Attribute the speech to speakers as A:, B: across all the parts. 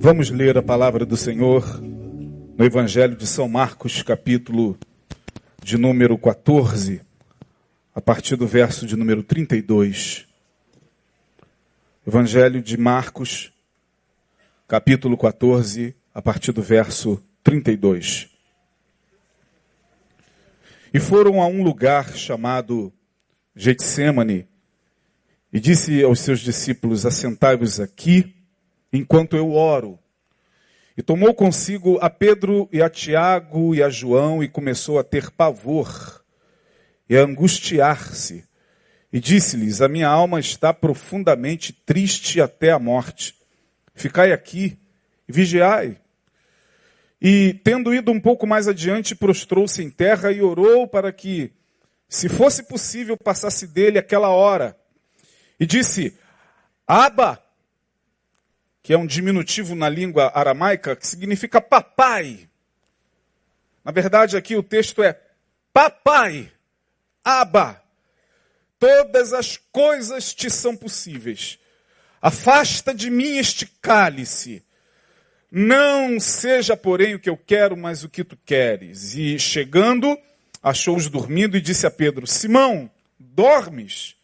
A: Vamos ler a palavra do Senhor no Evangelho de São Marcos, capítulo de número 14, a partir do verso de número 32. Evangelho de Marcos, capítulo 14, a partir do verso 32. E foram a um lugar chamado Getsemane, e disse aos seus discípulos: Assentai-vos aqui enquanto eu oro. E tomou consigo a Pedro e a Tiago e a João e começou a ter pavor e a angustiar-se. E disse-lhes: A minha alma está profundamente triste até a morte. Ficai aqui e vigiai. E, tendo ido um pouco mais adiante, prostrou-se em terra e orou para que, se fosse possível, passasse dele aquela hora. E disse: Aba, que é um diminutivo na língua aramaica, que significa papai. Na verdade, aqui o texto é papai, aba. Todas as coisas te são possíveis. Afasta de mim este cálice. Não seja, porém, o que eu quero, mas o que tu queres. E chegando, achou-os dormindo e disse a Pedro: Simão, dormes?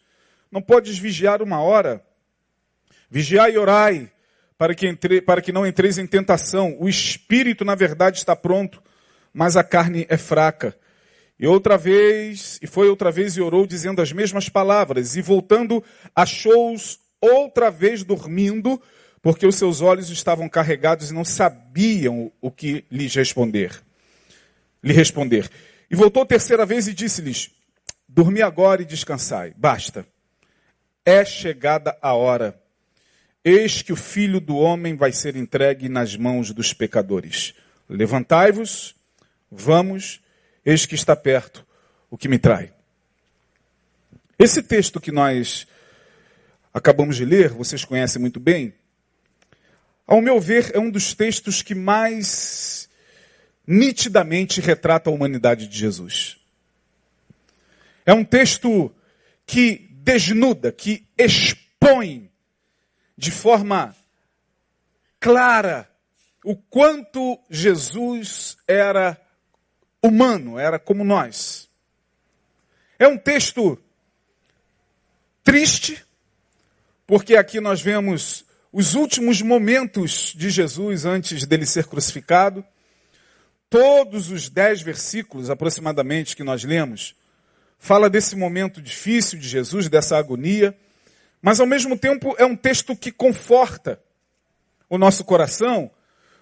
A: Não podes vigiar uma hora? Vigiai e orai, para que, entre, para que não entreis em tentação. O espírito, na verdade, está pronto, mas a carne é fraca. E outra vez, e foi outra vez e orou dizendo as mesmas palavras, e voltando, achou-os outra vez dormindo, porque os seus olhos estavam carregados e não sabiam o que lhes responder. Lhe responder. E voltou terceira vez e disse-lhes: Dormi agora e descansai. Basta. É chegada a hora Eis que o filho do homem vai ser entregue nas mãos dos pecadores. Levantai-vos, vamos, eis que está perto o que me trai. Esse texto que nós acabamos de ler, vocês conhecem muito bem, ao meu ver, é um dos textos que mais nitidamente retrata a humanidade de Jesus. É um texto que desnuda, que expõe de forma clara o quanto Jesus era humano, era como nós. É um texto triste, porque aqui nós vemos os últimos momentos de Jesus antes dele ser crucificado. Todos os dez versículos aproximadamente que nós lemos, fala desse momento difícil de Jesus, dessa agonia. Mas ao mesmo tempo é um texto que conforta o nosso coração,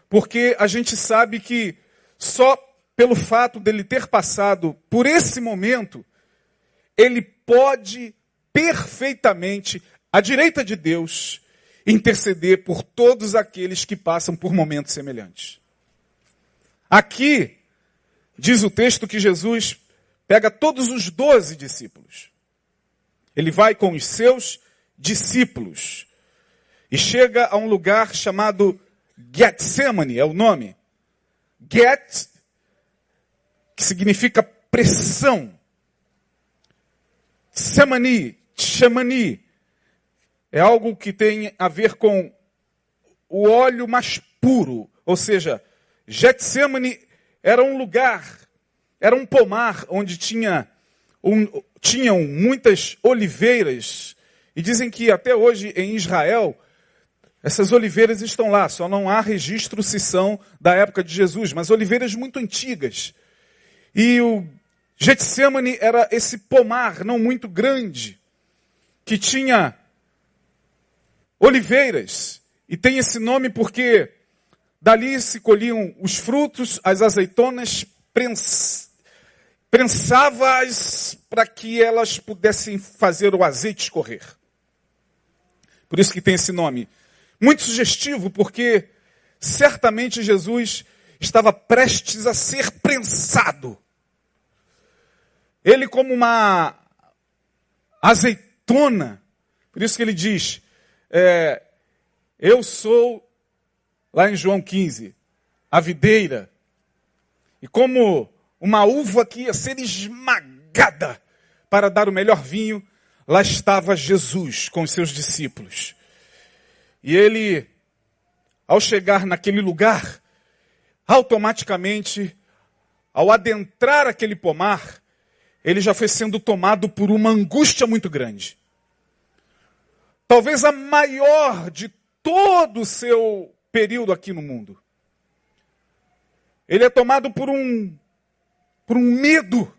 A: porque a gente sabe que só pelo fato dele ter passado por esse momento, ele pode perfeitamente, à direita de Deus, interceder por todos aqueles que passam por momentos semelhantes. Aqui, diz o texto que Jesus pega todos os doze discípulos. Ele vai com os seus discípulos. E chega a um lugar chamado Getsemane, é o nome. Get, que significa pressão. Semani, chamani, é algo que tem a ver com o óleo mais puro. Ou seja, Getsemane era um lugar, era um pomar onde tinha um, tinham muitas oliveiras e dizem que até hoje em Israel, essas oliveiras estão lá, só não há registro se são da época de Jesus, mas oliveiras muito antigas. E o Getsemane era esse pomar não muito grande, que tinha oliveiras, e tem esse nome porque dali se colhiam os frutos, as azeitonas prens, prensava-as para que elas pudessem fazer o azeite escorrer. Por isso que tem esse nome. Muito sugestivo, porque certamente Jesus estava prestes a ser prensado. Ele, como uma azeitona, por isso que ele diz: é, Eu sou, lá em João 15, a videira, e como uma uva que ia ser esmagada para dar o melhor vinho, lá estava Jesus com os seus discípulos. E ele ao chegar naquele lugar, automaticamente, ao adentrar aquele pomar, ele já foi sendo tomado por uma angústia muito grande. Talvez a maior de todo o seu período aqui no mundo. Ele é tomado por um por um medo.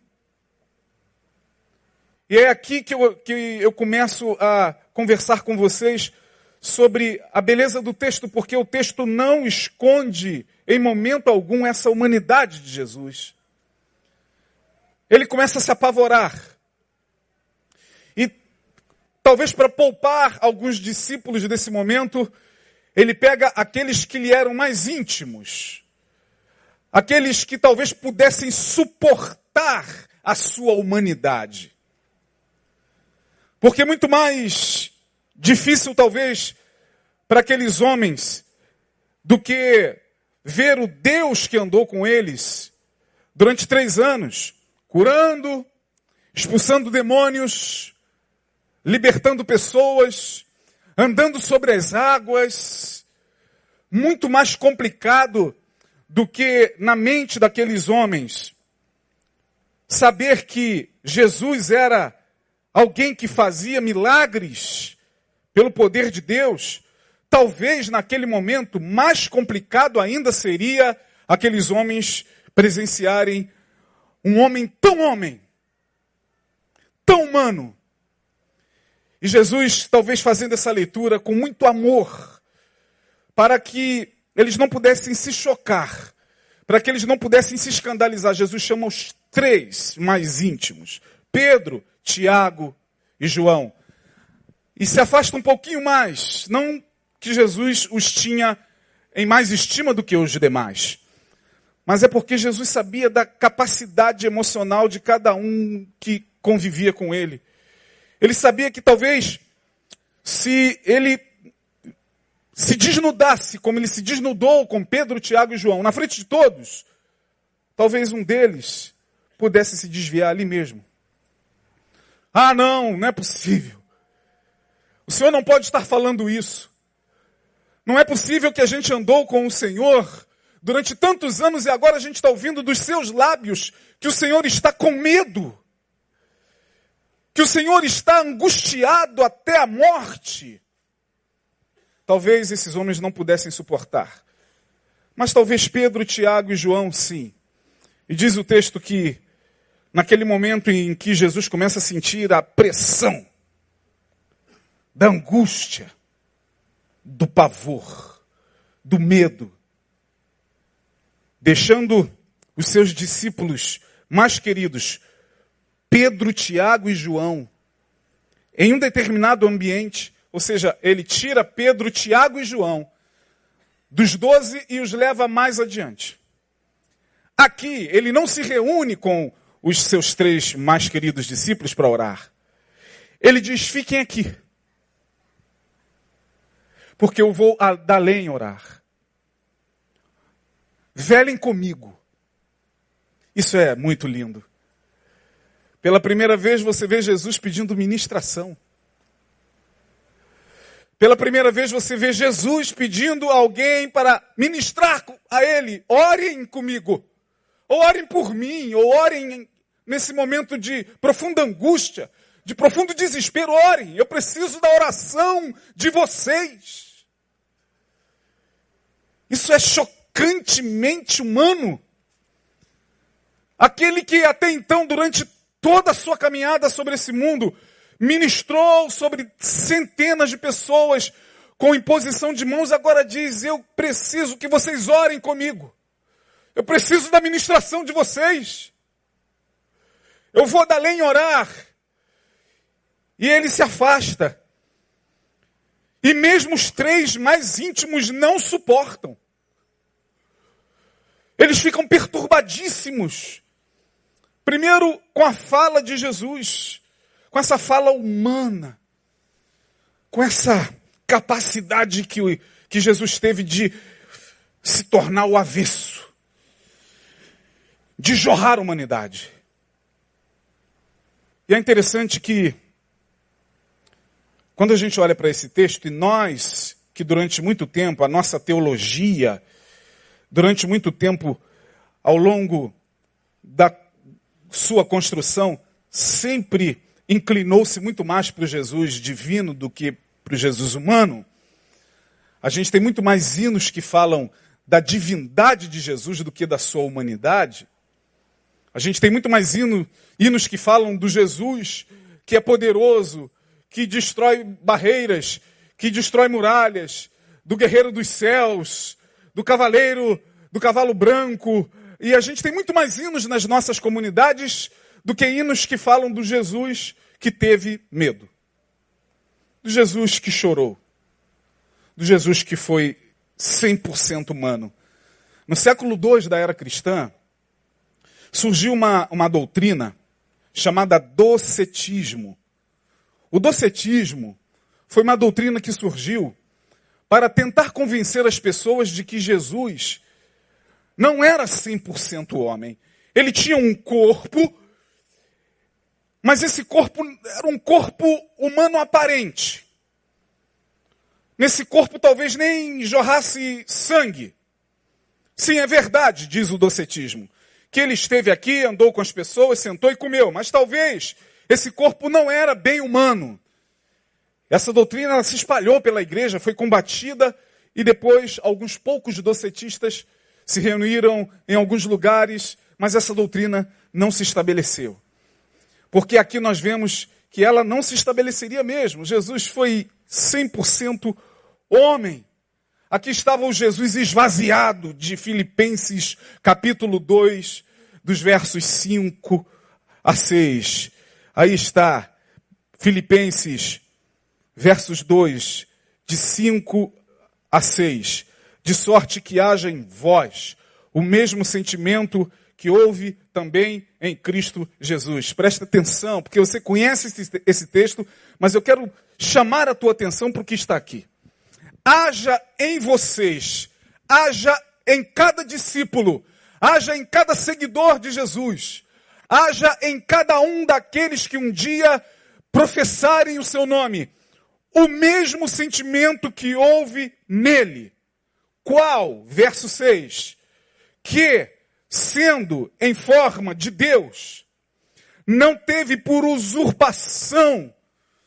A: E é aqui que eu, que eu começo a conversar com vocês sobre a beleza do texto, porque o texto não esconde em momento algum essa humanidade de Jesus. Ele começa a se apavorar. E talvez para poupar alguns discípulos desse momento, ele pega aqueles que lhe eram mais íntimos, aqueles que talvez pudessem suportar a sua humanidade. Porque é muito mais difícil, talvez, para aqueles homens do que ver o Deus que andou com eles durante três anos, curando, expulsando demônios, libertando pessoas, andando sobre as águas. Muito mais complicado do que na mente daqueles homens saber que Jesus era alguém que fazia milagres pelo poder de Deus, talvez naquele momento mais complicado ainda seria aqueles homens presenciarem um homem tão homem, tão humano. E Jesus, talvez fazendo essa leitura com muito amor, para que eles não pudessem se chocar, para que eles não pudessem se escandalizar. Jesus chama os três mais íntimos: Pedro, Tiago e João. E se afasta um pouquinho mais, não que Jesus os tinha em mais estima do que os demais, mas é porque Jesus sabia da capacidade emocional de cada um que convivia com ele. Ele sabia que talvez se ele se desnudasse, como ele se desnudou com Pedro, Tiago e João, na frente de todos, talvez um deles pudesse se desviar ali mesmo. Ah, não, não é possível. O Senhor não pode estar falando isso. Não é possível que a gente andou com o Senhor durante tantos anos e agora a gente está ouvindo dos seus lábios que o Senhor está com medo. Que o Senhor está angustiado até a morte. Talvez esses homens não pudessem suportar. Mas talvez Pedro, Tiago e João sim. E diz o texto que naquele momento em que Jesus começa a sentir a pressão da angústia, do pavor, do medo, deixando os seus discípulos mais queridos, Pedro, Tiago e João, em um determinado ambiente, ou seja, ele tira Pedro, Tiago e João dos doze e os leva mais adiante. Aqui, ele não se reúne com os seus três mais queridos discípulos para orar. Ele diz: fiquem aqui. Porque eu vou além orar. Velem comigo. Isso é muito lindo. Pela primeira vez você vê Jesus pedindo ministração. Pela primeira vez você vê Jesus pedindo a alguém para ministrar a ele. Orem comigo. Ou orem por mim, ou orem nesse momento de profunda angústia, de profundo desespero, orem. Eu preciso da oração de vocês. Isso é chocantemente humano. Aquele que até então, durante toda a sua caminhada sobre esse mundo, ministrou sobre centenas de pessoas com imposição de mãos, agora diz: Eu preciso que vocês orem comigo. Eu preciso da ministração de vocês. Eu vou da lenha orar. E ele se afasta. E mesmo os três mais íntimos não suportam. Eles ficam perturbadíssimos. Primeiro, com a fala de Jesus, com essa fala humana, com essa capacidade que, que Jesus teve de se tornar o avesso, de jorrar a humanidade. E é interessante que, quando a gente olha para esse texto, e nós que durante muito tempo a nossa teologia, durante muito tempo, ao longo da sua construção, sempre inclinou-se muito mais para o Jesus divino do que para o Jesus humano. A gente tem muito mais hinos que falam da divindade de Jesus do que da sua humanidade. A gente tem muito mais hino, hinos que falam do Jesus que é poderoso, que destrói barreiras, que destrói muralhas, do guerreiro dos céus, do cavaleiro, do cavalo branco. E a gente tem muito mais hinos nas nossas comunidades do que hinos que falam do Jesus que teve medo, do Jesus que chorou, do Jesus que foi 100% humano. No século II da era cristã, surgiu uma, uma doutrina chamada docetismo. O docetismo foi uma doutrina que surgiu para tentar convencer as pessoas de que Jesus não era 100% homem. Ele tinha um corpo, mas esse corpo era um corpo humano aparente. Nesse corpo talvez nem jorrasse sangue. Sim, é verdade, diz o docetismo, que ele esteve aqui, andou com as pessoas, sentou e comeu, mas talvez esse corpo não era bem humano. Essa doutrina se espalhou pela igreja, foi combatida e depois alguns poucos docetistas se reuniram em alguns lugares, mas essa doutrina não se estabeleceu. Porque aqui nós vemos que ela não se estabeleceria mesmo. Jesus foi 100% homem. Aqui estava o Jesus esvaziado de Filipenses capítulo 2, dos versos 5 a 6. Aí está Filipenses versos 2, de 5 a 6. De sorte que haja em vós o mesmo sentimento que houve também em Cristo Jesus. Presta atenção, porque você conhece esse, esse texto, mas eu quero chamar a tua atenção para o que está aqui. Haja em vocês, haja em cada discípulo, haja em cada seguidor de Jesus, haja em cada um daqueles que um dia professarem o seu nome, o mesmo sentimento que houve nele. Qual? Verso 6. Que, sendo em forma de Deus, não teve por usurpação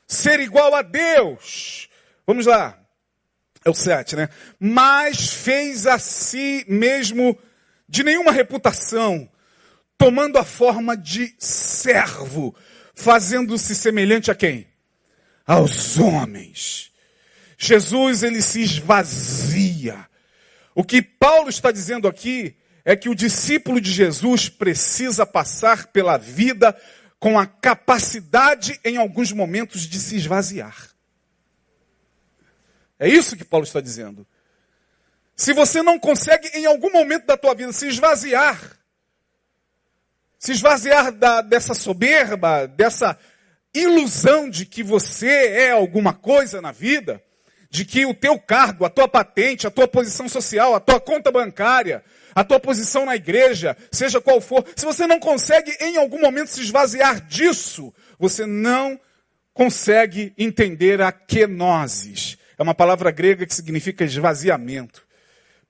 A: ser igual a Deus. Vamos lá. É o 7, né? Mas fez a si mesmo de nenhuma reputação, tomando a forma de servo, fazendo-se semelhante a quem? aos homens. Jesus, ele se esvazia. O que Paulo está dizendo aqui é que o discípulo de Jesus precisa passar pela vida com a capacidade, em alguns momentos, de se esvaziar. É isso que Paulo está dizendo. Se você não consegue, em algum momento da tua vida, se esvaziar, se esvaziar da, dessa soberba, dessa ilusão de que você é alguma coisa na vida, de que o teu cargo, a tua patente, a tua posição social, a tua conta bancária, a tua posição na igreja, seja qual for, se você não consegue em algum momento se esvaziar disso, você não consegue entender a kenosis. É uma palavra grega que significa esvaziamento.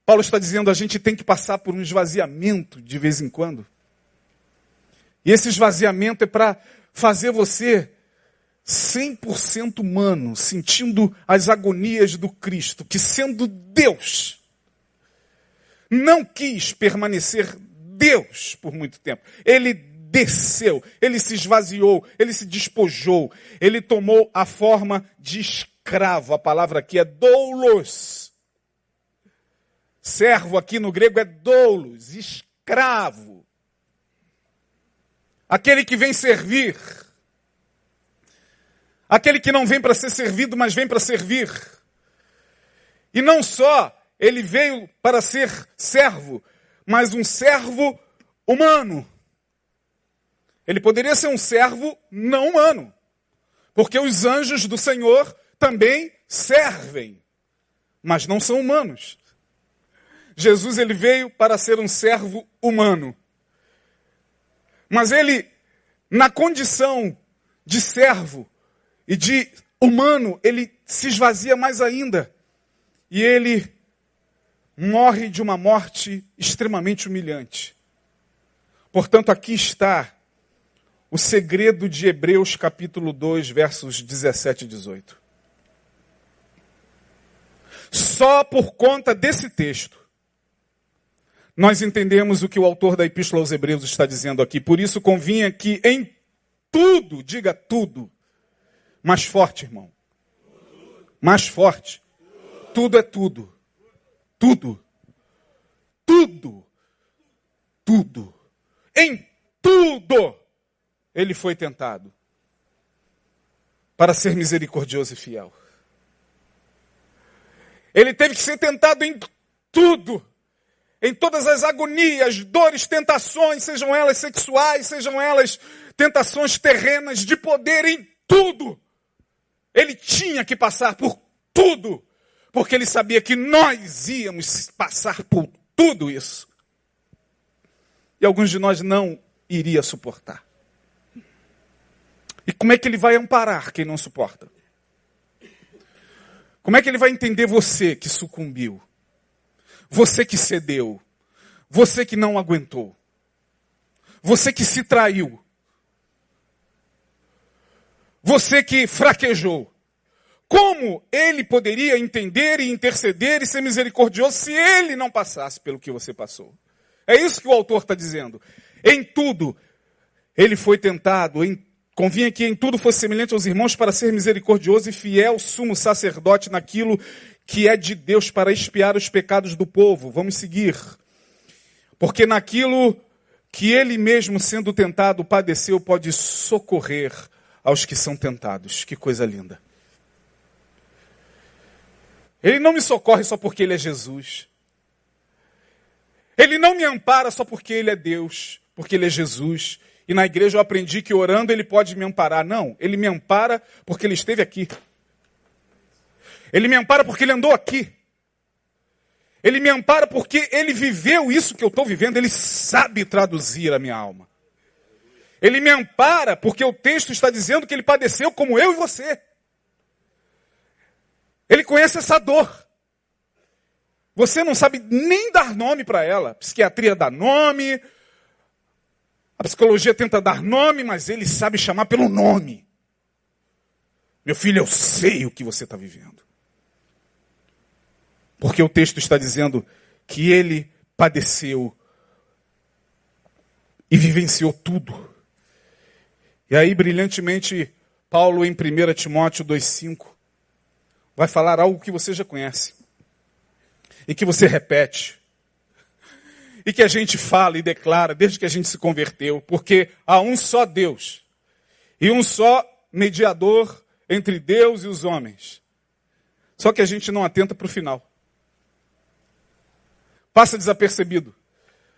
A: Paulo está dizendo a gente tem que passar por um esvaziamento de vez em quando. E esse esvaziamento é para fazer você 100% humano, sentindo as agonias do Cristo, que sendo Deus, não quis permanecer Deus por muito tempo. Ele desceu, ele se esvaziou, ele se despojou, ele tomou a forma de escravo. A palavra aqui é doulos. Servo aqui no grego é doulos, escravo. Aquele que vem servir Aquele que não vem para ser servido, mas vem para servir. E não só ele veio para ser servo, mas um servo humano. Ele poderia ser um servo não humano, porque os anjos do Senhor também servem, mas não são humanos. Jesus ele veio para ser um servo humano. Mas ele, na condição de servo, e de humano, ele se esvazia mais ainda. e ele morre de uma morte extremamente humilhante. Portanto, aqui está o segredo de Hebreus capítulo 2, versos 17 e 18. Só por conta desse texto, nós entendemos o que o autor da Epístola aos Hebreus está dizendo aqui. Por isso convinha que em tudo, diga tudo, mais forte, irmão. Mais forte. Tudo é tudo. Tudo. Tudo. Tudo. Em tudo ele foi tentado para ser misericordioso e fiel. Ele teve que ser tentado em tudo, em todas as agonias, dores, tentações, sejam elas sexuais, sejam elas tentações terrenas, de poder, em tudo. Ele tinha que passar por tudo, porque ele sabia que nós íamos passar por tudo isso. E alguns de nós não iria suportar. E como é que ele vai amparar quem não suporta? Como é que ele vai entender você que sucumbiu? Você que cedeu? Você que não aguentou? Você que se traiu? Você que fraquejou? Como ele poderia entender e interceder e ser misericordioso se ele não passasse pelo que você passou? É isso que o autor está dizendo. Em tudo, ele foi tentado, em Convinha que em tudo fosse semelhante aos irmãos para ser misericordioso e fiel sumo sacerdote naquilo que é de Deus para expiar os pecados do povo. Vamos seguir. Porque naquilo que ele mesmo sendo tentado padeceu, pode socorrer aos que são tentados. Que coisa linda. Ele não me socorre só porque ele é Jesus. Ele não me ampara só porque ele é Deus, porque ele é Jesus. E na igreja eu aprendi que orando ele pode me amparar. Não, ele me ampara porque ele esteve aqui. Ele me ampara porque ele andou aqui. Ele me ampara porque ele viveu isso que eu estou vivendo. Ele sabe traduzir a minha alma. Ele me ampara porque o texto está dizendo que ele padeceu como eu e você. Ele conhece essa dor. Você não sabe nem dar nome para ela. psiquiatria dá nome, a psicologia tenta dar nome, mas ele sabe chamar pelo nome. Meu filho, eu sei o que você está vivendo. Porque o texto está dizendo que ele padeceu e vivenciou tudo. E aí, brilhantemente, Paulo, em 1 Timóteo 2,5, vai falar algo que você já conhece e que você repete e que a gente fala e declara desde que a gente se converteu, porque há um só Deus e um só mediador entre Deus e os homens. Só que a gente não atenta para o final. Passa desapercebido.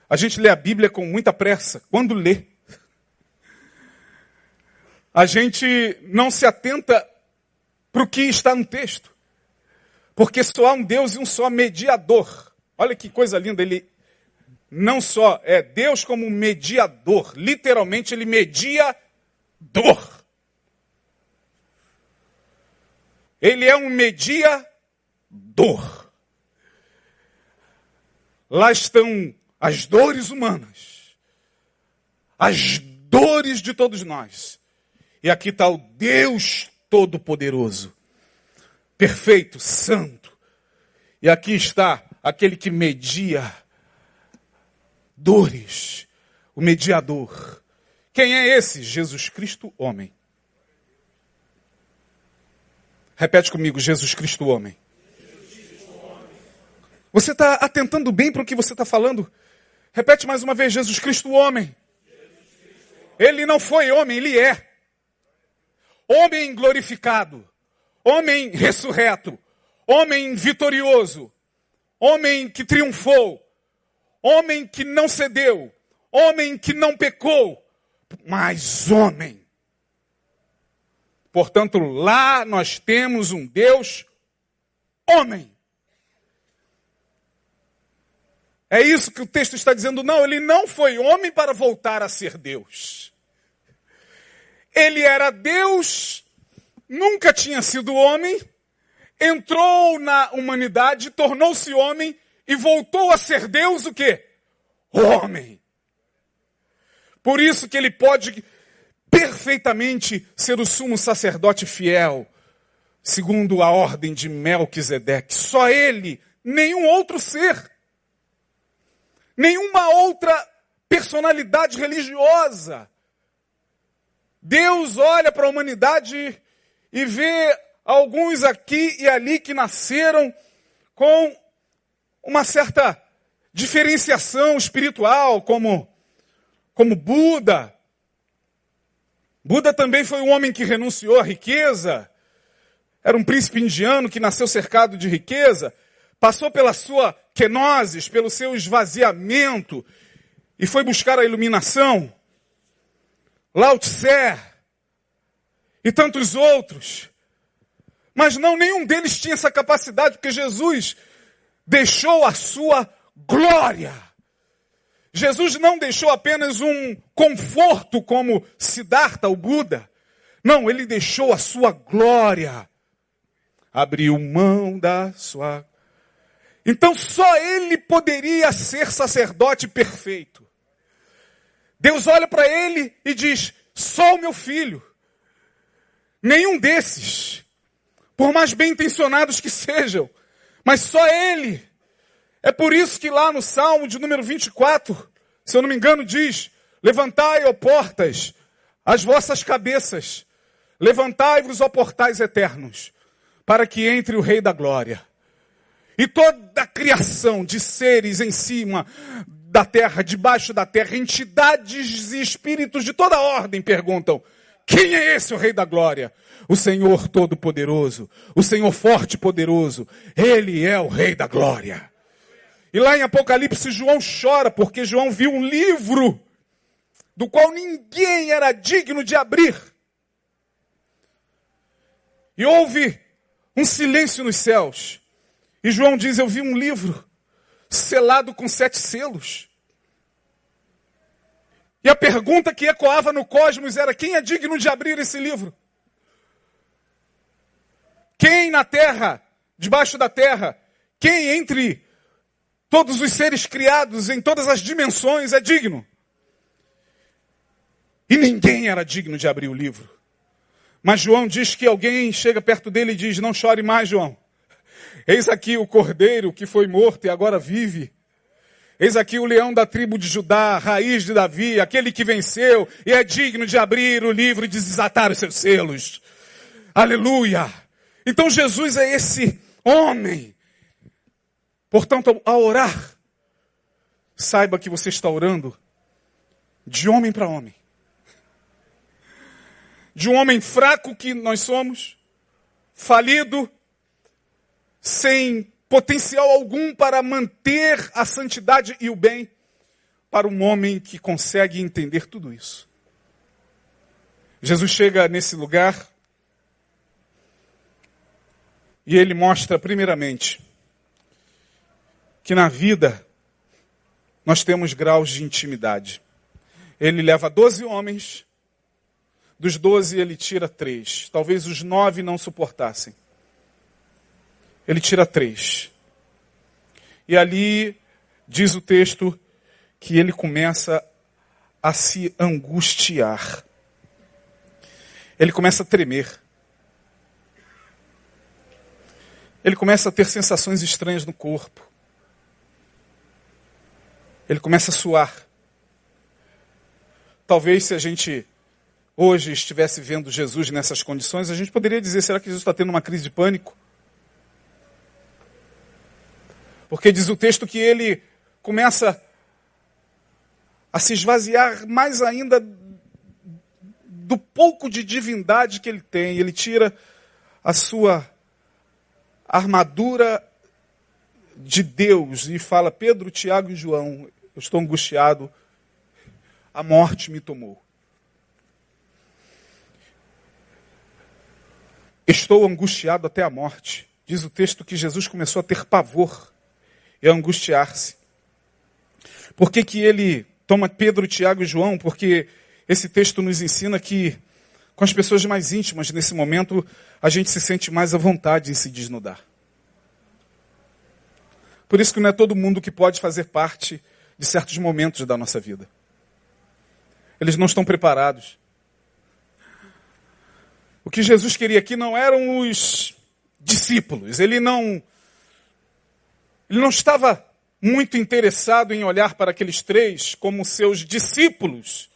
A: A gente lê a Bíblia com muita pressa. Quando lê, a gente não se atenta para o que está no texto. Porque só há um Deus e um só mediador. Olha que coisa linda, ele não só é Deus como mediador, literalmente ele media dor. Ele é um mediador. Lá estão as dores humanas, as dores de todos nós. E aqui está o Deus Todo-Poderoso, perfeito, santo. E aqui está aquele que media dores, o mediador. Quem é esse? Jesus Cristo, homem. Repete comigo, Jesus Cristo, homem. Você está atentando bem para o que você está falando? Repete mais uma vez, Jesus Cristo, homem. Ele não foi homem, ele é. Homem glorificado, homem ressurreto, homem vitorioso, homem que triunfou, homem que não cedeu, homem que não pecou, mas homem. Portanto, lá nós temos um Deus homem. É isso que o texto está dizendo. Não, ele não foi homem para voltar a ser Deus. Ele era Deus, nunca tinha sido homem, entrou na humanidade, tornou-se homem e voltou a ser Deus o quê? Homem. Por isso que ele pode perfeitamente ser o sumo sacerdote fiel, segundo a ordem de Melquisedeque. Só ele, nenhum outro ser, nenhuma outra personalidade religiosa. Deus olha para a humanidade e vê alguns aqui e ali que nasceram com uma certa diferenciação espiritual, como, como Buda. Buda também foi um homem que renunciou à riqueza. Era um príncipe indiano que nasceu cercado de riqueza, passou pela sua kenosis, pelo seu esvaziamento e foi buscar a iluminação. Lao Tse e tantos outros. Mas não, nenhum deles tinha essa capacidade, porque Jesus deixou a sua glória. Jesus não deixou apenas um conforto como Siddhartha, o Buda. Não, ele deixou a sua glória. Abriu mão da sua. Então só ele poderia ser sacerdote perfeito. Deus olha para ele e diz: só o meu filho. Nenhum desses, por mais bem intencionados que sejam, mas só ele. É por isso que lá no Salmo de número 24, se eu não me engano, diz: Levantai, ó portas, as vossas cabeças, levantai-vos, ó portais eternos, para que entre o Rei da Glória. E toda a criação de seres em cima da terra, debaixo da terra, entidades e espíritos de toda ordem perguntam: quem é esse o Rei da Glória? O Senhor Todo-Poderoso, o Senhor Forte e Poderoso, Ele é o Rei da Glória. E lá em Apocalipse, João chora porque João viu um livro do qual ninguém era digno de abrir. E houve um silêncio nos céus. E João diz: Eu vi um livro selado com sete selos. E a pergunta que ecoava no cosmos era: quem é digno de abrir esse livro? Quem na terra, debaixo da terra, quem entre todos os seres criados em todas as dimensões é digno? E ninguém era digno de abrir o livro. Mas João diz que alguém chega perto dele e diz: Não chore mais, João. Eis aqui o cordeiro que foi morto e agora vive. Eis aqui o leão da tribo de Judá, raiz de Davi, aquele que venceu e é digno de abrir o livro e de desatar os seus selos. Aleluia! Então Jesus é esse homem. Portanto, ao orar, saiba que você está orando de homem para homem. De um homem fraco que nós somos, falido, sem potencial algum para manter a santidade e o bem, para um homem que consegue entender tudo isso. Jesus chega nesse lugar e ele mostra, primeiramente, que na vida nós temos graus de intimidade. Ele leva doze homens, dos doze ele tira três. Talvez os nove não suportassem. Ele tira três. E ali diz o texto que ele começa a se angustiar. Ele começa a tremer. ele começa a ter sensações estranhas no corpo. Ele começa a suar. Talvez se a gente hoje estivesse vendo Jesus nessas condições, a gente poderia dizer: será que Jesus está tendo uma crise de pânico? Porque diz o texto que ele começa a se esvaziar mais ainda do pouco de divindade que ele tem. Ele tira a sua armadura de Deus e fala: Pedro, Tiago e João, eu estou angustiado, a morte me tomou. Estou angustiado até a morte. Diz o texto que Jesus começou a ter pavor e angustiar-se. Por que, que ele toma Pedro, Tiago e João? Porque esse texto nos ensina que Com as pessoas mais íntimas, nesse momento, a gente se sente mais à vontade em se desnudar. Por isso que não é todo mundo que pode fazer parte de certos momentos da nossa vida. Eles não estão preparados. O que Jesus queria aqui não eram os discípulos. Ele não ele não estava muito interessado em olhar para aqueles três como seus discípulos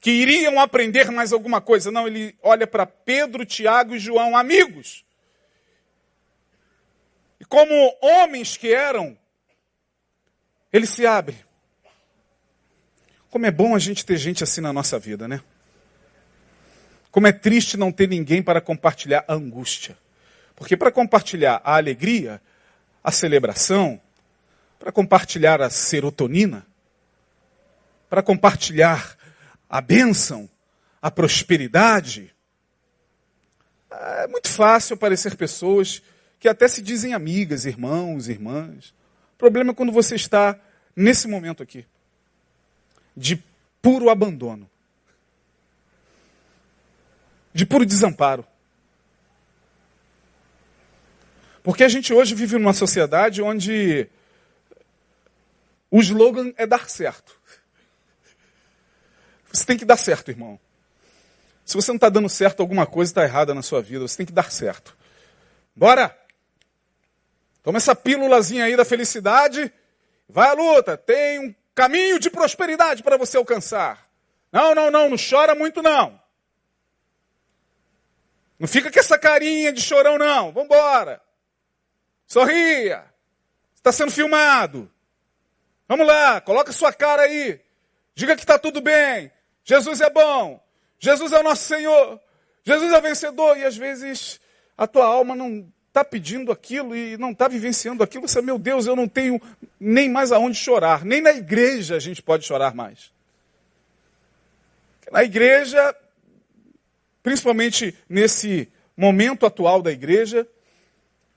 A: que iriam aprender mais alguma coisa. Não, ele olha para Pedro, Tiago e João, amigos. E como homens que eram, ele se abre. Como é bom a gente ter gente assim na nossa vida, né? Como é triste não ter ninguém para compartilhar a angústia. Porque para compartilhar a alegria, a celebração, para compartilhar a serotonina, para compartilhar a bênção, a prosperidade, é muito fácil aparecer pessoas que até se dizem amigas, irmãos, irmãs. O problema é quando você está nesse momento aqui de puro abandono de puro desamparo. Porque a gente hoje vive numa sociedade onde o slogan é dar certo. Você tem que dar certo, irmão. Se você não está dando certo, alguma coisa está errada na sua vida. Você tem que dar certo. Bora! Toma essa pílulazinha aí da felicidade. Vai à luta. Tem um caminho de prosperidade para você alcançar. Não, não, não. Não chora muito, não. Não fica com essa carinha de chorão, não. Vambora. Sorria. Está sendo filmado. Vamos lá, coloca sua cara aí. Diga que está tudo bem. Jesus é bom. Jesus é o nosso Senhor. Jesus é o vencedor. E às vezes a tua alma não está pedindo aquilo e não está vivenciando aquilo. Você, meu Deus, eu não tenho nem mais aonde chorar. Nem na igreja a gente pode chorar mais. Na igreja principalmente nesse momento atual da igreja,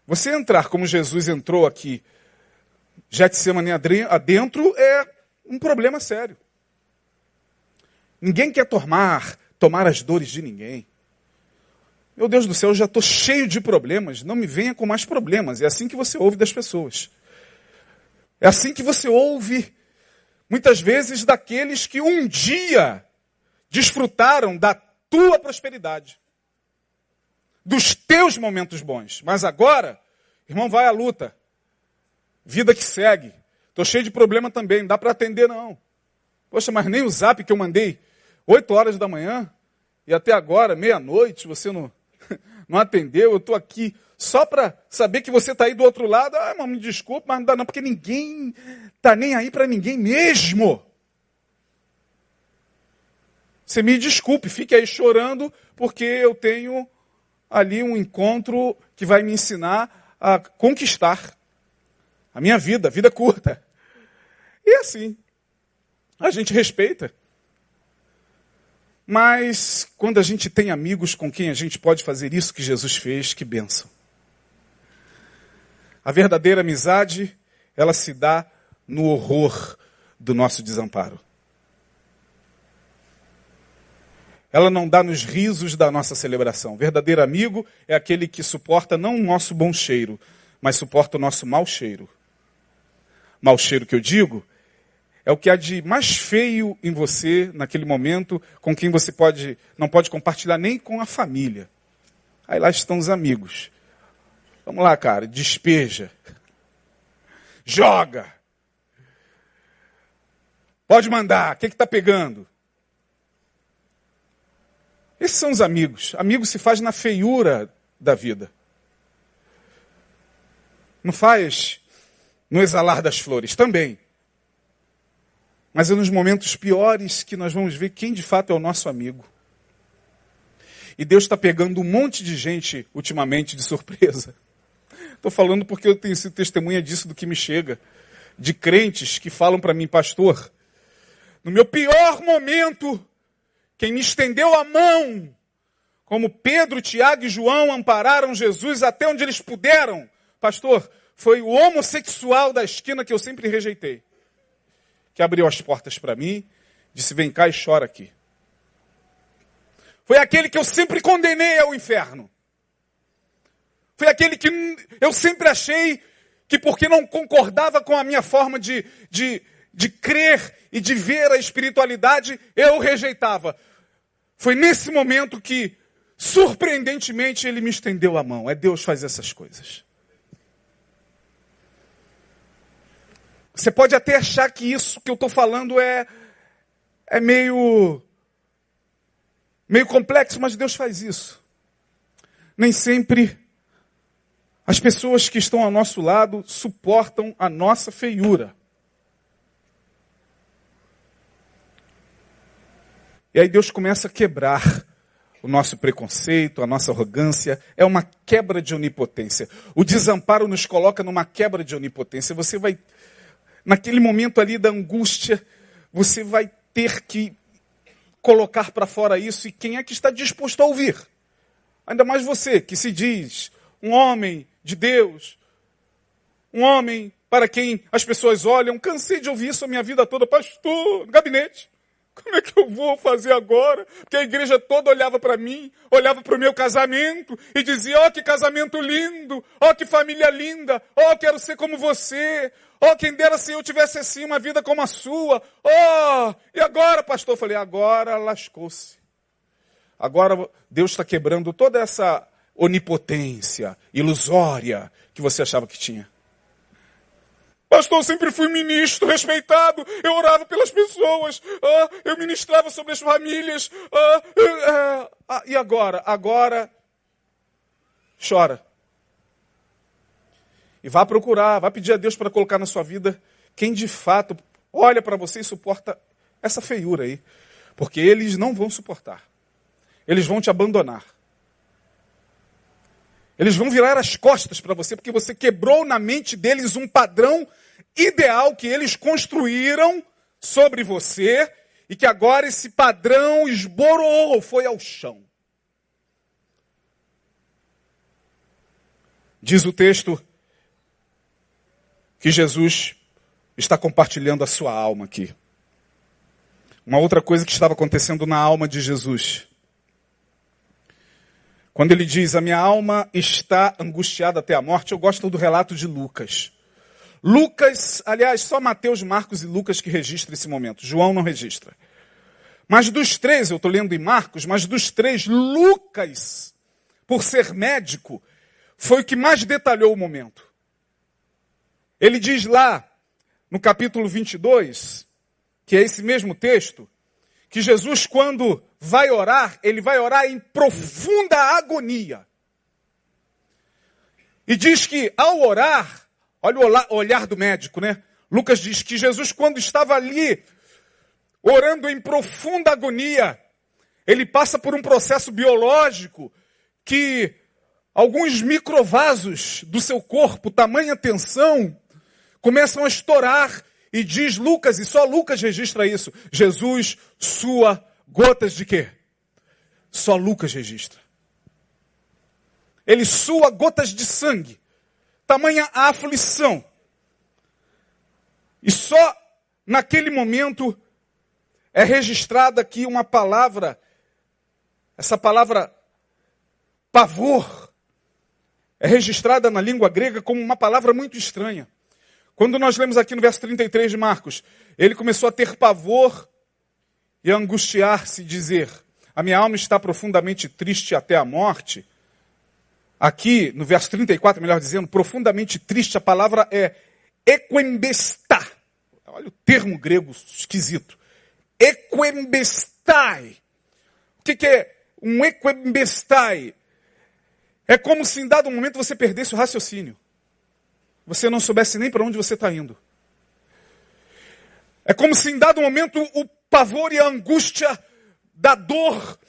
A: você entrar como Jesus entrou aqui, Getsemane adentro, é um problema sério. Ninguém quer tomar, tomar as dores de ninguém. Meu Deus do céu, eu já estou cheio de problemas, não me venha com mais problemas. É assim que você ouve das pessoas. É assim que você ouve, muitas vezes, daqueles que um dia desfrutaram da tua prosperidade, dos teus momentos bons. Mas agora, irmão, vai à luta. Vida que segue. Estou cheio de problema também, não dá para atender não. Poxa, mas nem o zap que eu mandei 8 horas da manhã e até agora, meia-noite, você não, não atendeu. Eu estou aqui só para saber que você está aí do outro lado. Ah, irmão, me desculpe, mas não dá não, porque ninguém está nem aí para ninguém mesmo. Você me desculpe, fique aí chorando, porque eu tenho ali um encontro que vai me ensinar a conquistar a minha vida, vida curta. E assim, a gente respeita. Mas quando a gente tem amigos com quem a gente pode fazer isso que Jesus fez, que benção. A verdadeira amizade, ela se dá no horror do nosso desamparo. Ela não dá nos risos da nossa celebração. Verdadeiro amigo é aquele que suporta não o nosso bom cheiro, mas suporta o nosso mau cheiro. Mau cheiro que eu digo é o que há de mais feio em você naquele momento, com quem você pode não pode compartilhar nem com a família. Aí lá estão os amigos. Vamos lá, cara, despeja. Joga. Pode mandar. O que está pegando? Esses são os amigos. Amigo se faz na feiura da vida. Não faz no exalar das flores, também. Mas é nos momentos piores que nós vamos ver quem de fato é o nosso amigo. E Deus está pegando um monte de gente ultimamente de surpresa. Estou falando porque eu tenho sido testemunha disso do que me chega. De crentes que falam para mim, pastor, no meu pior momento, quem me estendeu a mão, como Pedro, Tiago e João ampararam Jesus até onde eles puderam, pastor, foi o homossexual da esquina que eu sempre rejeitei. Que abriu as portas para mim, disse: vem cá e chora aqui. Foi aquele que eu sempre condenei ao inferno. Foi aquele que eu sempre achei que, porque não concordava com a minha forma de, de, de crer e de ver a espiritualidade, eu rejeitava. Foi nesse momento que, surpreendentemente, ele me estendeu a mão. É Deus faz essas coisas. Você pode até achar que isso que eu estou falando é, é meio, meio complexo, mas Deus faz isso. Nem sempre as pessoas que estão ao nosso lado suportam a nossa feiura. E aí Deus começa a quebrar o nosso preconceito, a nossa arrogância, é uma quebra de onipotência. O desamparo nos coloca numa quebra de onipotência. Você vai naquele momento ali da angústia, você vai ter que colocar para fora isso e quem é que está disposto a ouvir? Ainda mais você, que se diz um homem de Deus, um homem para quem as pessoas olham. Cansei de ouvir isso a minha vida toda, pastor, no gabinete. Como é que eu vou fazer agora? Porque a igreja toda olhava para mim, olhava para o meu casamento e dizia: Ó, oh, que casamento lindo! Ó, oh, que família linda! Ó, oh, quero ser como você! Ó, quem dera se eu tivesse assim uma vida como a sua! Ó, e agora, pastor? Eu falei: agora lascou-se. Agora Deus está quebrando toda essa onipotência ilusória que você achava que tinha. Pastor, eu sempre fui ministro, respeitado. Eu orava pelas pessoas. Ah, eu ministrava sobre as famílias. Ah, ah, ah, e agora? Agora, chora. E vá procurar, vá pedir a Deus para colocar na sua vida quem de fato olha para você e suporta essa feiura aí. Porque eles não vão suportar. Eles vão te abandonar. Eles vão virar as costas para você, porque você quebrou na mente deles um padrão ideal que eles construíram sobre você e que agora esse padrão esborou, foi ao chão. Diz o texto que Jesus está compartilhando a sua alma aqui. Uma outra coisa que estava acontecendo na alma de Jesus. Quando ele diz, a minha alma está angustiada até a morte, eu gosto do relato de Lucas. Lucas, aliás, só Mateus, Marcos e Lucas que registram esse momento. João não registra. Mas dos três, eu estou lendo em Marcos, mas dos três, Lucas, por ser médico, foi o que mais detalhou o momento. Ele diz lá, no capítulo 22, que é esse mesmo texto, que Jesus, quando vai orar, ele vai orar em profunda agonia. E diz que ao orar, Olha o olhar do médico, né? Lucas diz que Jesus, quando estava ali, orando em profunda agonia, ele passa por um processo biológico que alguns microvasos do seu corpo, tamanha tensão, começam a estourar e diz Lucas, e só Lucas registra isso, Jesus sua gotas de quê? Só Lucas registra. Ele sua gotas de sangue tamanha aflição. E só naquele momento é registrada aqui uma palavra, essa palavra pavor, é registrada na língua grega como uma palavra muito estranha. Quando nós lemos aqui no verso 33 de Marcos, ele começou a ter pavor e a angustiar-se, dizer: A minha alma está profundamente triste até a morte. Aqui, no verso 34, melhor dizendo, profundamente triste, a palavra é equembestar. Olha o termo grego esquisito. Equembestai. O que, que é um equembestai? É como se em dado momento você perdesse o raciocínio. Você não soubesse nem para onde você está indo. É como se em dado momento o pavor e a angústia da dor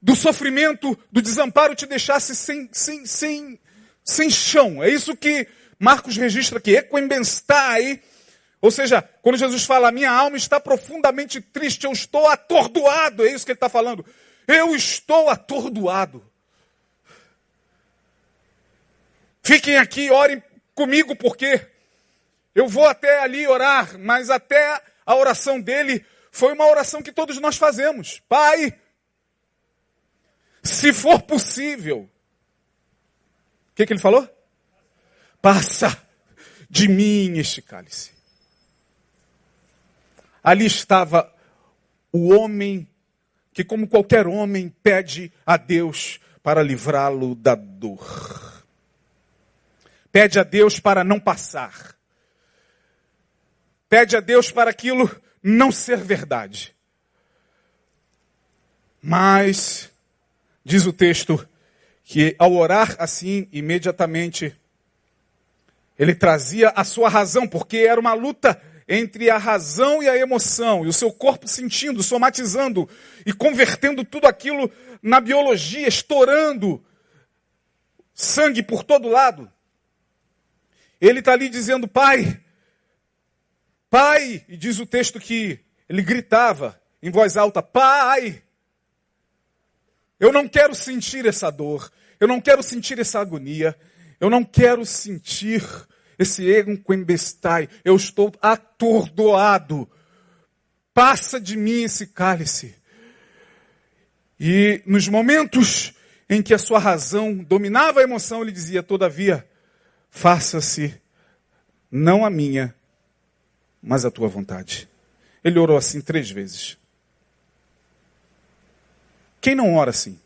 A: do sofrimento, do desamparo te deixasse sem, sem, sem, sem chão. É isso que Marcos registra aqui. Equembenstai. Ou seja, quando Jesus fala, minha alma está profundamente triste, eu estou atordoado. É isso que ele está falando. Eu estou atordoado. Fiquem aqui, orem comigo, porque eu vou até ali orar, mas até a oração dele foi uma oração que todos nós fazemos. Pai, se for possível. O que, que ele falou? Passa de mim este cálice. Ali estava o homem que, como qualquer homem, pede a Deus para livrá-lo da dor. Pede a Deus para não passar. Pede a Deus para aquilo não ser verdade. Mas, diz o texto, que ao orar assim, imediatamente, ele trazia a sua razão, porque era uma luta entre a razão e a emoção, e o seu corpo sentindo, somatizando e convertendo tudo aquilo na biologia, estourando sangue por todo lado. Ele está ali dizendo, pai, pai, e diz o texto que ele gritava em voz alta, pai, eu não quero sentir essa dor, eu não quero sentir essa agonia, eu não quero sentir esse enquembestai, eu estou atordoado. Passa de mim esse cálice. E nos momentos em que a sua razão dominava a emoção, ele dizia: Todavia, faça-se não a minha, mas a tua vontade. Ele orou assim três vezes. Quem não ora assim?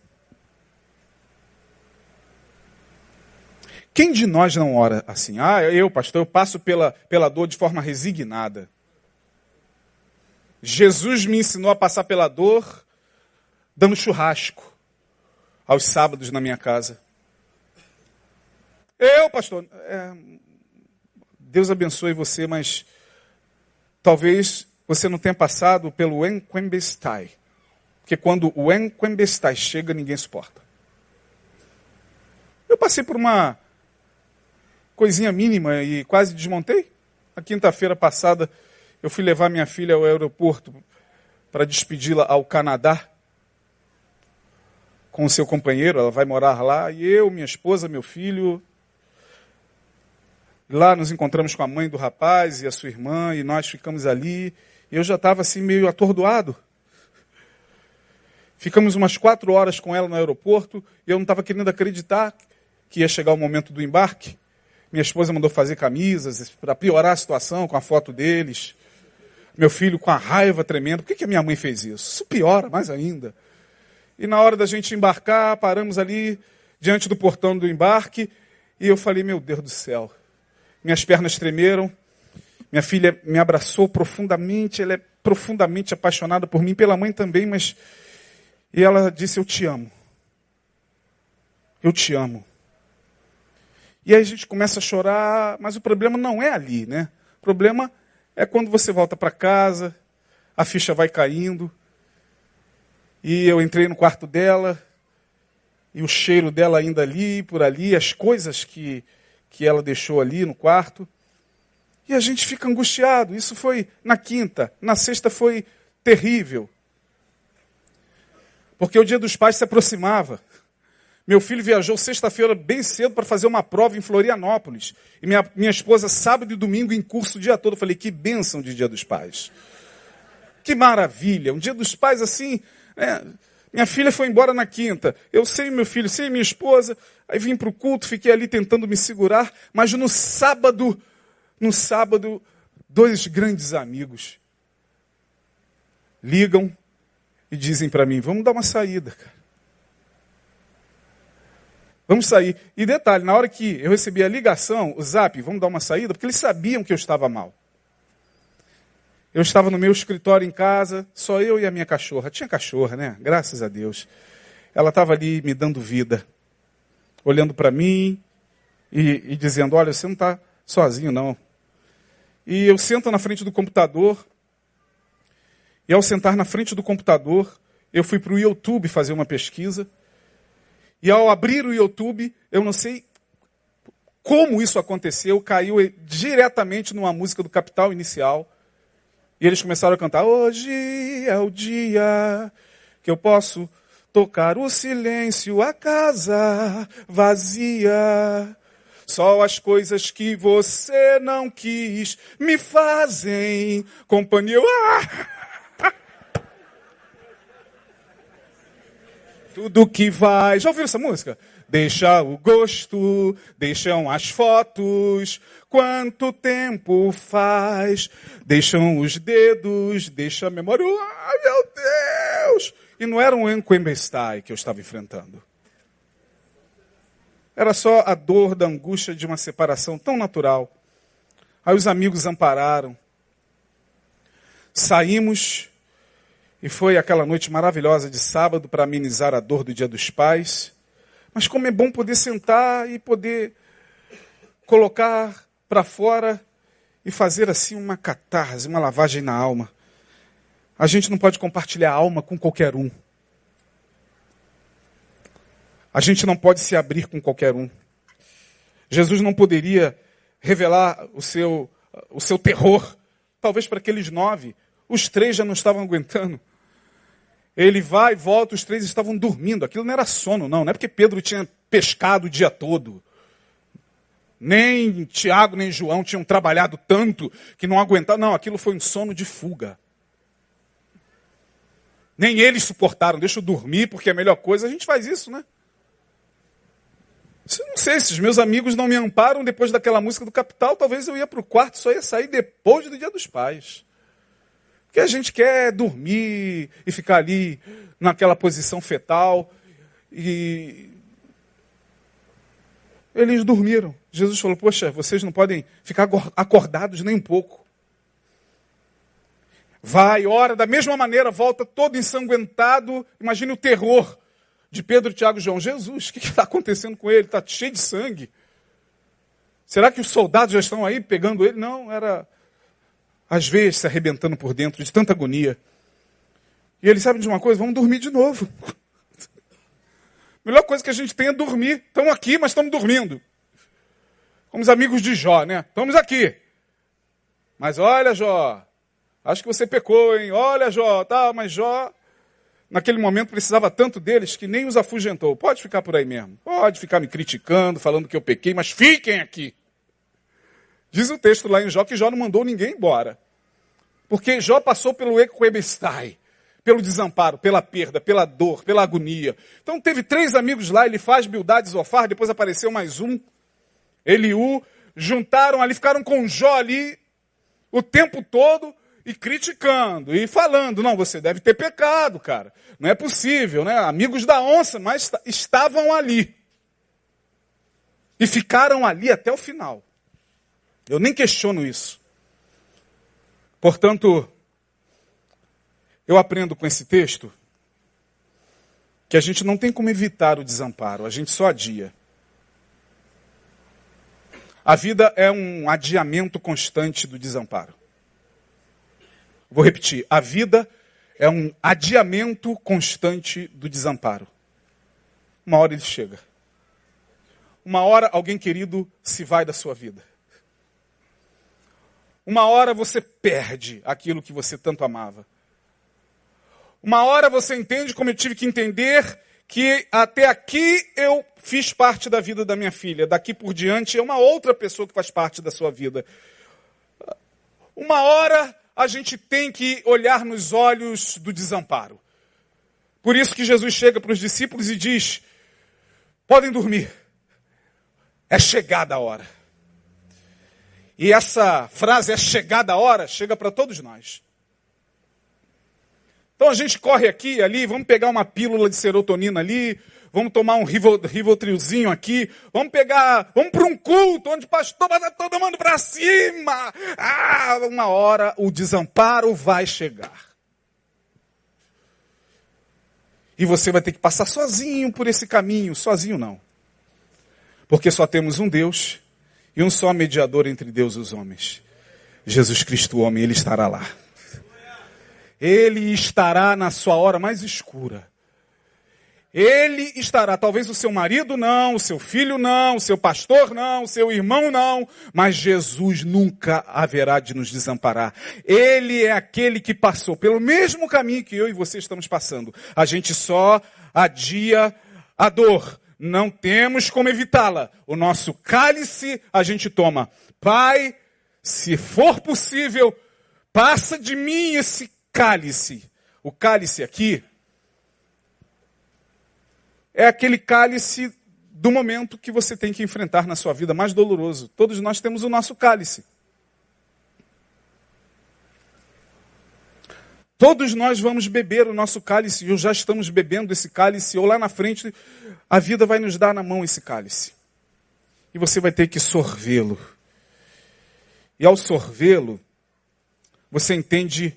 A: Quem de nós não ora assim? Ah, eu, pastor, eu passo pela, pela dor de forma resignada. Jesus me ensinou a passar pela dor dando churrasco aos sábados na minha casa. Eu, pastor, é, Deus abençoe você, mas talvez você não tenha passado pelo Enquembestai. Porque quando o Enquembestai chega, ninguém suporta. Eu passei por uma coisinha mínima e quase desmontei. Na quinta-feira passada, eu fui levar minha filha ao aeroporto para despedi-la ao Canadá com o seu companheiro, ela vai morar lá, e eu, minha esposa, meu filho. Lá nos encontramos com a mãe do rapaz e a sua irmã, e nós ficamos ali. E eu já estava assim meio atordoado. Ficamos umas quatro horas com ela no aeroporto, e eu não estava querendo acreditar que ia chegar o momento do embarque. Minha esposa mandou fazer camisas para piorar a situação com a foto deles. Meu filho com a raiva tremenda. Por que, que a minha mãe fez isso? Isso piora mais ainda. E na hora da gente embarcar, paramos ali diante do portão do embarque e eu falei: Meu Deus do céu. Minhas pernas tremeram. Minha filha me abraçou profundamente. Ela é profundamente apaixonada por mim, pela mãe também, mas. E ela disse: Eu te amo. Eu te amo. E aí a gente começa a chorar, mas o problema não é ali, né? O problema é quando você volta para casa, a ficha vai caindo. E eu entrei no quarto dela, e o cheiro dela ainda ali, por ali, as coisas que, que ela deixou ali no quarto. E a gente fica angustiado. Isso foi na quinta. Na sexta foi terrível. Porque o dia dos pais se aproximava. Meu filho viajou sexta-feira bem cedo para fazer uma prova em Florianópolis. E minha, minha esposa, sábado e domingo, em curso o dia todo. Eu falei, que bênção de dia dos pais. Que maravilha. Um dia dos pais assim. É, minha filha foi embora na quinta. Eu sei meu filho, sei minha esposa. Aí vim para o culto, fiquei ali tentando me segurar. Mas no sábado, no sábado, dois grandes amigos ligam e dizem para mim: vamos dar uma saída, cara. Vamos sair. E detalhe, na hora que eu recebi a ligação, o zap, vamos dar uma saída, porque eles sabiam que eu estava mal. Eu estava no meu escritório em casa, só eu e a minha cachorra. Tinha cachorra, né? Graças a Deus. Ela estava ali me dando vida, olhando para mim e, e, dizendo: Olha, você não está sozinho, não. E eu sento na frente do computador, e ao sentar na frente do computador, eu fui para o YouTube fazer uma pesquisa. E ao abrir o YouTube, eu não sei como isso aconteceu, caiu diretamente numa música do Capital Inicial. E eles começaram a cantar: Hoje é o dia que eu posso tocar o silêncio, a casa vazia. Só as coisas que você não quis me fazem companhia. Ah! Tudo que vai. Já ouviram essa música? Deixa o gosto, deixam as fotos, quanto tempo faz, deixam os dedos, deixa a memória. Ai, meu Deus! E não era um Enquembestai que eu estava enfrentando. Era só a dor da angústia de uma separação tão natural. Aí os amigos ampararam. Saímos e foi aquela noite maravilhosa de sábado para amenizar a dor do Dia dos Pais. Mas como é bom poder sentar e poder colocar para fora e fazer assim uma catarse, uma lavagem na alma. A gente não pode compartilhar a alma com qualquer um. A gente não pode se abrir com qualquer um. Jesus não poderia revelar o seu, o seu terror, talvez para aqueles nove. Os três já não estavam aguentando. Ele vai e volta, os três estavam dormindo. Aquilo não era sono, não. Não é porque Pedro tinha pescado o dia todo. Nem Tiago nem João tinham trabalhado tanto que não aguentaram. Não, aquilo foi um sono de fuga. Nem eles suportaram. Deixa eu dormir porque é a melhor coisa. A gente faz isso, né? Não sei, se os meus amigos não me amparam depois daquela música do Capital, talvez eu ia para o quarto, só ia sair depois do Dia dos Pais. Porque a gente quer dormir e ficar ali naquela posição fetal. E eles dormiram. Jesus falou: Poxa, vocês não podem ficar acordados nem um pouco. Vai, ora, da mesma maneira, volta todo ensanguentado. Imagine o terror de Pedro, Tiago e João. Jesus, o que está acontecendo com ele? Está cheio de sangue. Será que os soldados já estão aí pegando ele? Não, era às vezes se arrebentando por dentro de tanta agonia. E eles sabem de uma coisa? Vamos dormir de novo. A melhor coisa que a gente tem é dormir. Estamos aqui, mas estamos dormindo. Como os amigos de Jó, né? Estamos aqui. Mas olha, Jó, acho que você pecou, hein? Olha, Jó, tá, mas Jó, naquele momento precisava tanto deles que nem os afugentou. Pode ficar por aí mesmo. Pode ficar me criticando, falando que eu pequei, mas fiquem aqui. Diz o texto lá em Jó que Jó não mandou ninguém embora. Porque Jó passou pelo equebestai, pelo desamparo, pela perda, pela dor, pela agonia. Então teve três amigos lá, ele faz Bildad e Zofar, depois apareceu mais um, Eliú, juntaram ali, ficaram com Jó ali o tempo todo e criticando e falando, não, você deve ter pecado, cara. Não é possível, né? Amigos da onça, mas estavam ali. E ficaram ali até o final. Eu nem questiono isso. Portanto, eu aprendo com esse texto que a gente não tem como evitar o desamparo, a gente só adia. A vida é um adiamento constante do desamparo. Vou repetir: a vida é um adiamento constante do desamparo. Uma hora ele chega. Uma hora alguém querido se vai da sua vida. Uma hora você perde aquilo que você tanto amava. Uma hora você entende, como eu tive que entender, que até aqui eu fiz parte da vida da minha filha. Daqui por diante é uma outra pessoa que faz parte da sua vida. Uma hora a gente tem que olhar nos olhos do desamparo. Por isso que Jesus chega para os discípulos e diz: podem dormir, é chegada a hora. E essa frase é chegada a hora, chega para todos nós. Então a gente corre aqui e ali, vamos pegar uma pílula de serotonina ali, vamos tomar um rivotrilzinho aqui, vamos pegar, vamos para um culto onde o pastor vai todo mundo para cima. Ah, uma hora o desamparo vai chegar. E você vai ter que passar sozinho por esse caminho, sozinho não. Porque só temos um Deus e um só mediador entre Deus e os homens. Jesus Cristo, o homem, ele estará lá. Ele estará na sua hora mais escura. Ele estará, talvez o seu marido não, o seu filho não, o seu pastor não, o seu irmão não, mas Jesus nunca haverá de nos desamparar. Ele é aquele que passou pelo mesmo caminho que eu e você estamos passando. A gente só adia a dor, não temos como evitá-la. O nosso cálice a gente toma. Pai, se for possível, passa de mim esse cálice. O cálice aqui é aquele cálice do momento que você tem que enfrentar na sua vida mais doloroso. Todos nós temos o nosso cálice. Todos nós vamos beber o nosso cálice, ou já estamos bebendo esse cálice, ou lá na frente a vida vai nos dar na mão esse cálice. E você vai ter que sorvê-lo. E ao sorvê-lo, você entende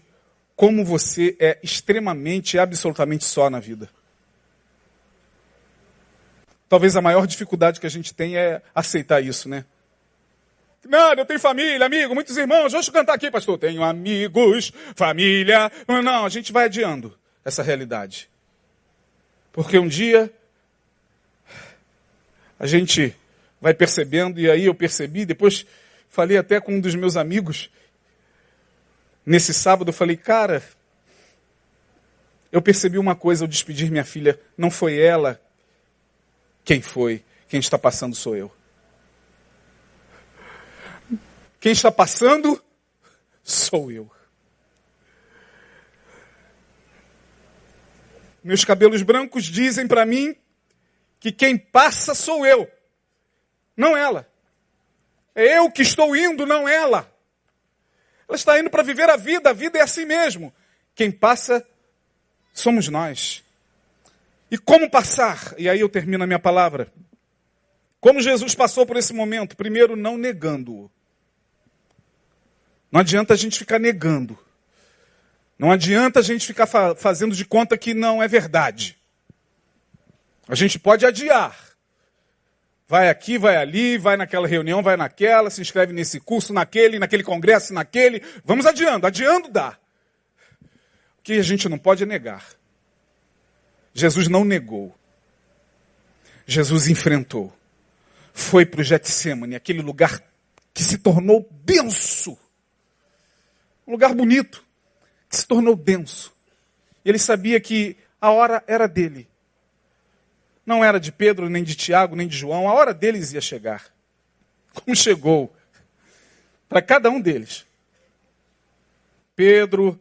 A: como você é extremamente, absolutamente só na vida. Talvez a maior dificuldade que a gente tem é aceitar isso, né? Nada, eu tenho família, amigo, muitos irmãos. Deixa eu cantar aqui, pastor. Tenho amigos, família. Não, a gente vai adiando essa realidade. Porque um dia a gente vai percebendo, e aí eu percebi, depois falei até com um dos meus amigos, nesse sábado, eu falei, cara, eu percebi uma coisa ao despedir minha filha, não foi ela quem foi, quem está passando sou eu. Quem está passando sou eu. Meus cabelos brancos dizem para mim que quem passa sou eu, não ela. É eu que estou indo, não ela. Ela está indo para viver a vida, a vida é assim mesmo. Quem passa somos nós. E como passar? E aí eu termino a minha palavra. Como Jesus passou por esse momento? Primeiro, não negando-o. Não adianta a gente ficar negando. Não adianta a gente ficar fa fazendo de conta que não é verdade. A gente pode adiar. Vai aqui, vai ali, vai naquela reunião, vai naquela, se inscreve nesse curso, naquele, naquele congresso, naquele. Vamos adiando, adiando dá. O que a gente não pode é negar. Jesus não negou. Jesus enfrentou. Foi para o Getsemane, aquele lugar que se tornou denso um lugar bonito, que se tornou denso. Ele sabia que a hora era dele. Não era de Pedro, nem de Tiago, nem de João, a hora deles ia chegar. Como chegou para cada um deles. Pedro,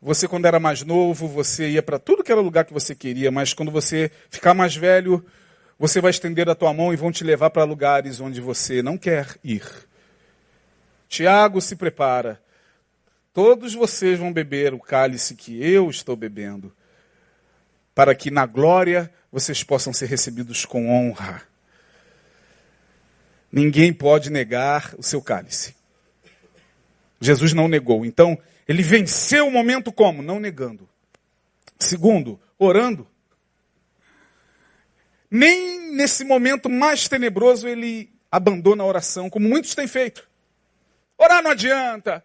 A: você quando era mais novo, você ia para tudo que era lugar que você queria, mas quando você ficar mais velho, você vai estender a tua mão e vão te levar para lugares onde você não quer ir. Tiago se prepara. Todos vocês vão beber o cálice que eu estou bebendo, para que na glória vocês possam ser recebidos com honra. Ninguém pode negar o seu cálice. Jesus não negou. Então, ele venceu o momento como? Não negando. Segundo, orando. Nem nesse momento mais tenebroso ele abandona a oração, como muitos têm feito. Orar não adianta.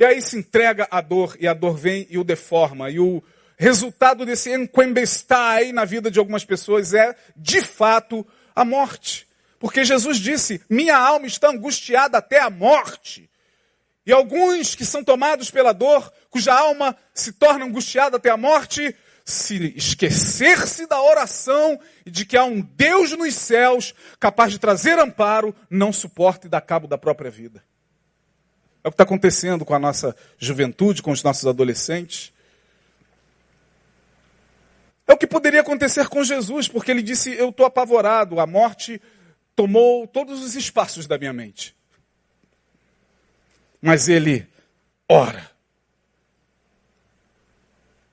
A: E aí se entrega à dor, e a dor vem e o deforma. E o resultado desse enquembestai na vida de algumas pessoas é, de fato, a morte. Porque Jesus disse: Minha alma está angustiada até a morte. E alguns que são tomados pela dor, cuja alma se torna angustiada até a morte, se esquecer-se da oração e de que há um Deus nos céus capaz de trazer amparo, não suporta e dá cabo da própria vida. É o que está acontecendo com a nossa juventude, com os nossos adolescentes. É o que poderia acontecer com Jesus, porque ele disse: Eu estou apavorado, a morte tomou todos os espaços da minha mente. Mas ele ora.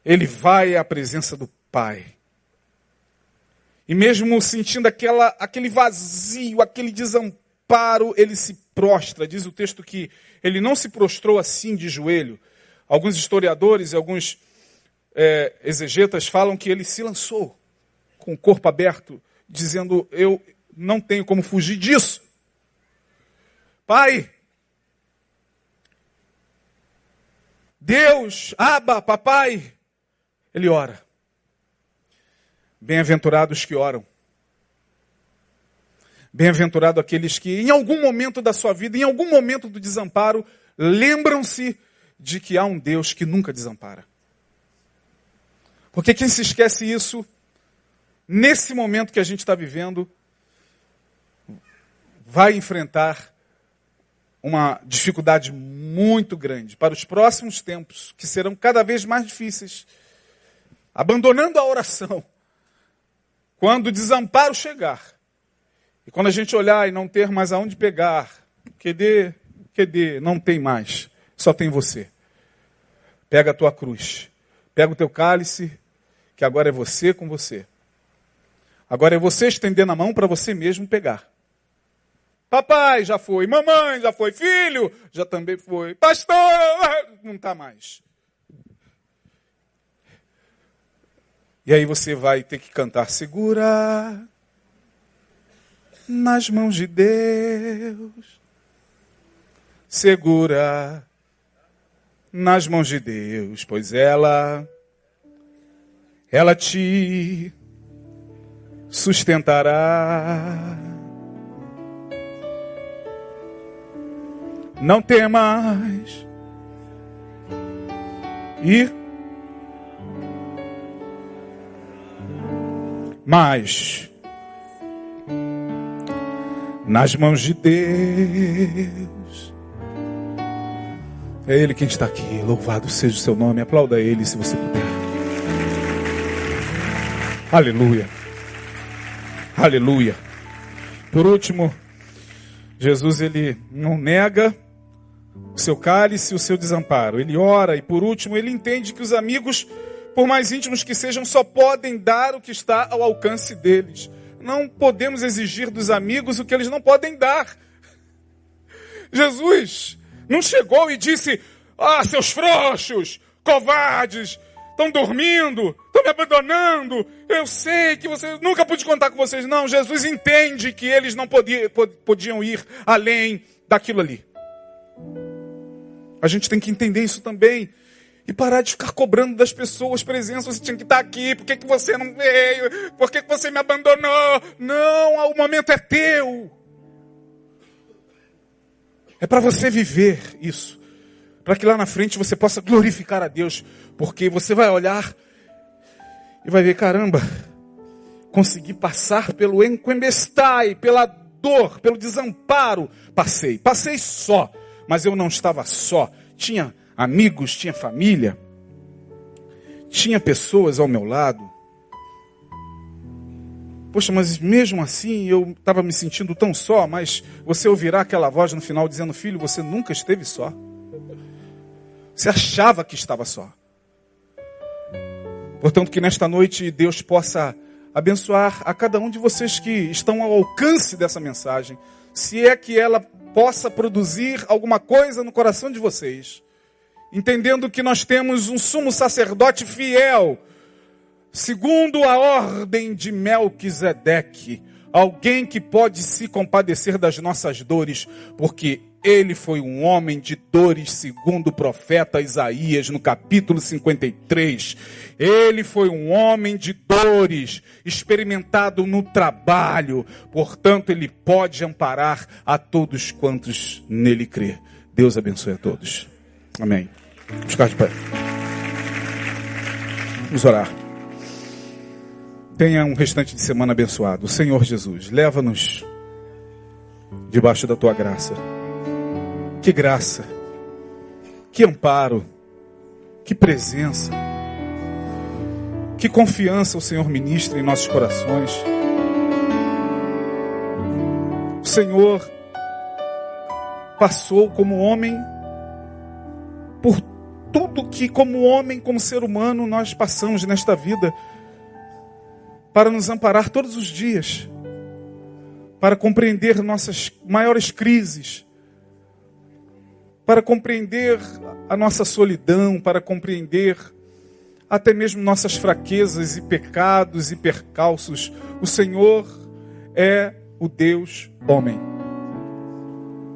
A: Ele vai à presença do Pai. E mesmo sentindo aquela, aquele vazio, aquele desamparo, ele se prostra. Diz o texto que ele não se prostrou assim de joelho. Alguns historiadores e alguns é, exegetas falam que ele se lançou com o corpo aberto, dizendo: Eu não tenho como fugir disso. Pai, Deus, Aba, papai, ele ora. Bem-aventurados que oram. Bem-aventurado aqueles que, em algum momento da sua vida, em algum momento do desamparo, lembram-se de que há um Deus que nunca desampara. Porque quem se esquece isso, nesse momento que a gente está vivendo, vai enfrentar uma dificuldade muito grande para os próximos tempos, que serão cada vez mais difíceis. Abandonando a oração, Quando o desamparo chegar, e quando a gente olhar e não ter mais aonde pegar, QD, QD, não tem mais, só tem você. Pega a tua cruz, pega o teu cálice, que agora é você com você. Agora é você estendendo a mão para você mesmo pegar. Papai já foi, mamãe já foi, filho já também foi, pastor não está mais. E aí você vai ter que cantar segura nas mãos de Deus. Segura nas mãos de Deus, pois ela ela te sustentará. Não temas. E mas nas mãos de Deus. É Ele quem está aqui. Louvado seja o seu nome. Aplauda Ele se você puder. Aleluia. Aleluia. Por último, Jesus ele não nega o seu cálice e o seu desamparo. Ele ora e por último ele entende que os amigos, por mais íntimos que sejam, só podem dar o que está ao alcance deles. Não podemos exigir dos amigos o que eles não podem dar. Jesus não chegou e disse: "Ah, seus frouxos, covardes, estão dormindo, estão me abandonando. Eu sei que vocês nunca pude contar com vocês. Não, Jesus entende que eles não podiam, podiam ir além daquilo ali. A gente tem que entender isso também. E parar de ficar cobrando das pessoas presença. Você tinha que estar aqui. Por que, que você não veio? Por que, que você me abandonou? Não, o momento é teu. É para você viver isso para que lá na frente você possa glorificar a Deus, porque você vai olhar e vai ver, caramba, consegui passar pelo enquembestai, pela dor, pelo desamparo, passei, passei só, mas eu não estava só, tinha amigos, tinha família, tinha pessoas ao meu lado. Poxa, mas mesmo assim eu estava me sentindo tão só, mas você ouvirá aquela voz no final dizendo: Filho, você nunca esteve só. Você achava que estava só. Portanto, que nesta noite Deus possa abençoar a cada um de vocês que estão ao alcance dessa mensagem, se é que ela possa produzir alguma coisa no coração de vocês, entendendo que nós temos um sumo sacerdote fiel, segundo a ordem de Melquisedeque, alguém que pode se compadecer das nossas dores, porque ele foi um homem de dores, segundo o profeta Isaías, no capítulo 53. Ele foi um homem de dores, experimentado no trabalho. Portanto, ele pode amparar a todos quantos nele crê. Deus abençoe a todos. Amém. Vamos ficar de pé. Vamos orar. Tenha um restante de semana abençoado. Senhor Jesus, leva-nos debaixo da tua graça. Que graça, que amparo, que presença, que confiança o Senhor ministra em nossos corações. O Senhor passou como homem por tudo que, como homem, como ser humano, nós passamos nesta vida para nos amparar todos os dias, para compreender nossas maiores crises para compreender a nossa solidão, para compreender até mesmo nossas fraquezas e pecados e percalços. O Senhor é o Deus homem.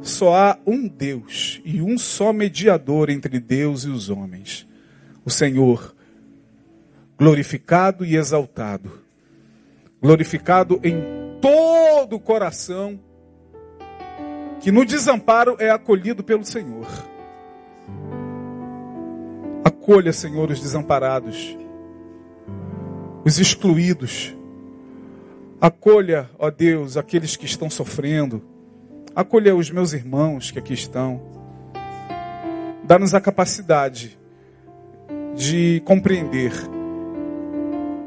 A: Só há um Deus e um só mediador entre Deus e os homens. O Senhor, glorificado e exaltado, glorificado em todo o coração que no desamparo é acolhido pelo Senhor. Acolha, Senhor, os desamparados, os excluídos. Acolha, ó Deus, aqueles que estão sofrendo. Acolha os meus irmãos que aqui estão. Dá-nos a capacidade de compreender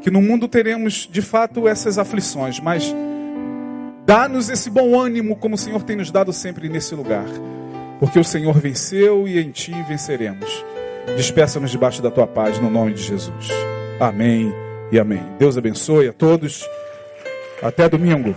A: que no mundo teremos de fato essas aflições, mas dá-nos esse bom ânimo como o Senhor tem nos dado sempre nesse lugar. Porque o Senhor venceu e em ti venceremos. Despeça-nos debaixo da tua paz no nome de Jesus. Amém e amém. Deus abençoe a todos. Até domingo.